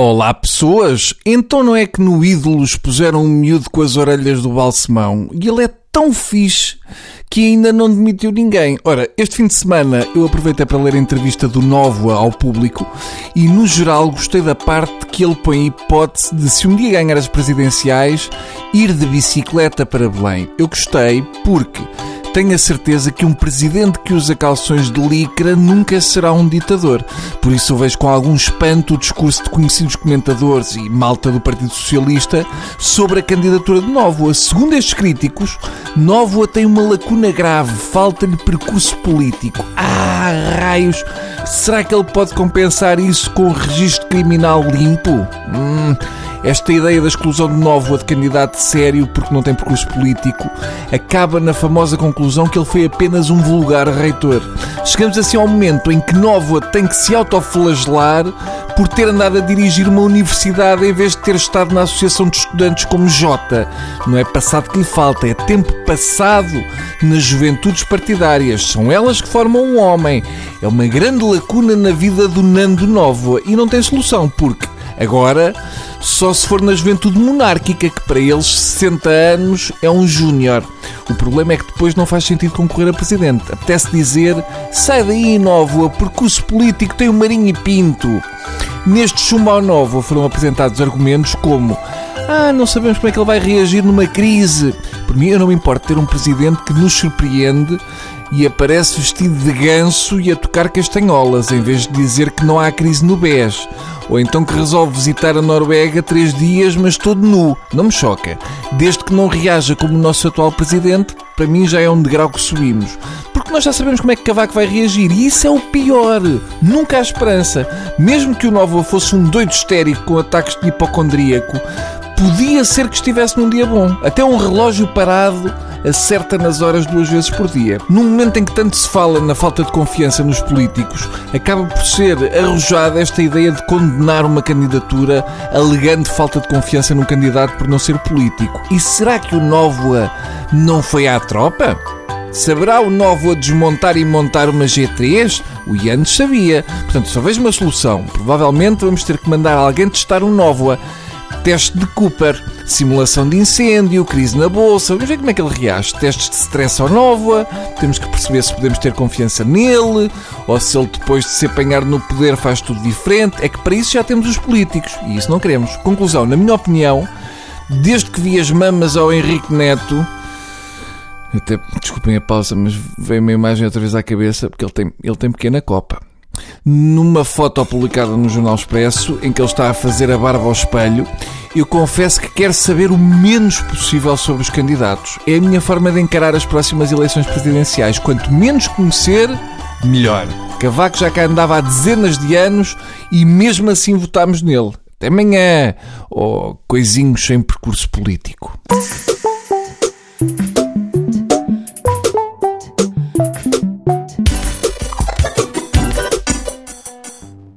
Olá pessoas! Então não é que no Ídolos puseram um miúdo com as orelhas do balsemão e ele é tão fixe que ainda não demitiu ninguém. Ora, este fim de semana eu aproveitei para ler a entrevista do Novoa ao público e, no geral, gostei da parte que ele põe a hipótese de, se um dia ganhar as presidenciais, ir de bicicleta para Belém. Eu gostei porque tenho a certeza que um presidente que usa calções de licra nunca será um ditador. Por isso eu vejo com algum espanto o discurso de conhecidos comentadores e malta do Partido Socialista sobre a candidatura de Nóvoa. Segundo estes críticos, Nóvoa tem uma lacuna grave, falta-lhe percurso político. Ah, raios! Será que ele pode compensar isso com o registro criminal limpo? Hum, esta ideia da exclusão de Novo de candidato sério porque não tem percurso político acaba na famosa conclusão que ele foi apenas um vulgar reitor. Chegamos assim ao momento em que Novo tem que se autoflagelar por ter andado a dirigir uma universidade em vez de ter estado na associação de estudantes como Jota. Não é passado que lhe falta, é tempo passado nas juventudes partidárias. São elas que formam um homem. É uma grande lacuna na vida do Nando Novo e não tem solução porque Agora, só se for na juventude monárquica, que para eles 60 anos é um júnior. O problema é que depois não faz sentido concorrer a presidente. Apetece dizer, sai daí, Novo, percurso político tem o Marinho e Pinto. Neste Chumbau Novo foram apresentados argumentos como ah, não sabemos como é que ele vai reagir numa crise. Por mim, eu não me importo ter um presidente que nos surpreende e aparece vestido de ganso e a tocar castanholas, em vez de dizer que não há crise no BES. Ou então que resolve visitar a Noruega três dias, mas todo nu. Não me choca. Desde que não reaja como o nosso atual presidente, para mim já é um degrau que subimos. Porque nós já sabemos como é que Cavaco vai reagir. E isso é o pior. Nunca há esperança. Mesmo que o Novo fosse um doido histérico com ataques de hipocondríaco, podia ser que estivesse num dia bom. Até um relógio parado acerta nas horas duas vezes por dia. Num momento em que tanto se fala na falta de confiança nos políticos, acaba por ser arrojada esta ideia de condenar uma candidatura alegando falta de confiança num candidato por não ser político. E será que o Novoa não foi à tropa? Saberá o Novo a desmontar e montar uma G3? O Yannis sabia. Portanto, só vejo uma solução. Provavelmente vamos ter que mandar alguém testar um Novoa teste de Cooper, simulação de incêndio, crise na bolsa. Vamos ver como é que ele reage. Testes de stress ao Nova. Temos que perceber se podemos ter confiança nele ou se ele, depois de se apanhar no poder, faz tudo diferente. É que para isso já temos os políticos e isso não queremos. Conclusão, na minha opinião, desde que vi as mamas ao Henrique Neto. Até, desculpem a pausa, mas veio uma imagem outra vez à cabeça porque ele tem, ele tem pequena copa numa foto publicada no Jornal Expresso, em que ele está a fazer a barba ao espelho, eu confesso que quero saber o menos possível sobre os candidatos. É a minha forma de encarar as próximas eleições presidenciais. Quanto menos conhecer, melhor. Cavaco já cá andava há dezenas de anos e mesmo assim votámos nele. Até amanhã! Oh, coisinhos sem percurso político.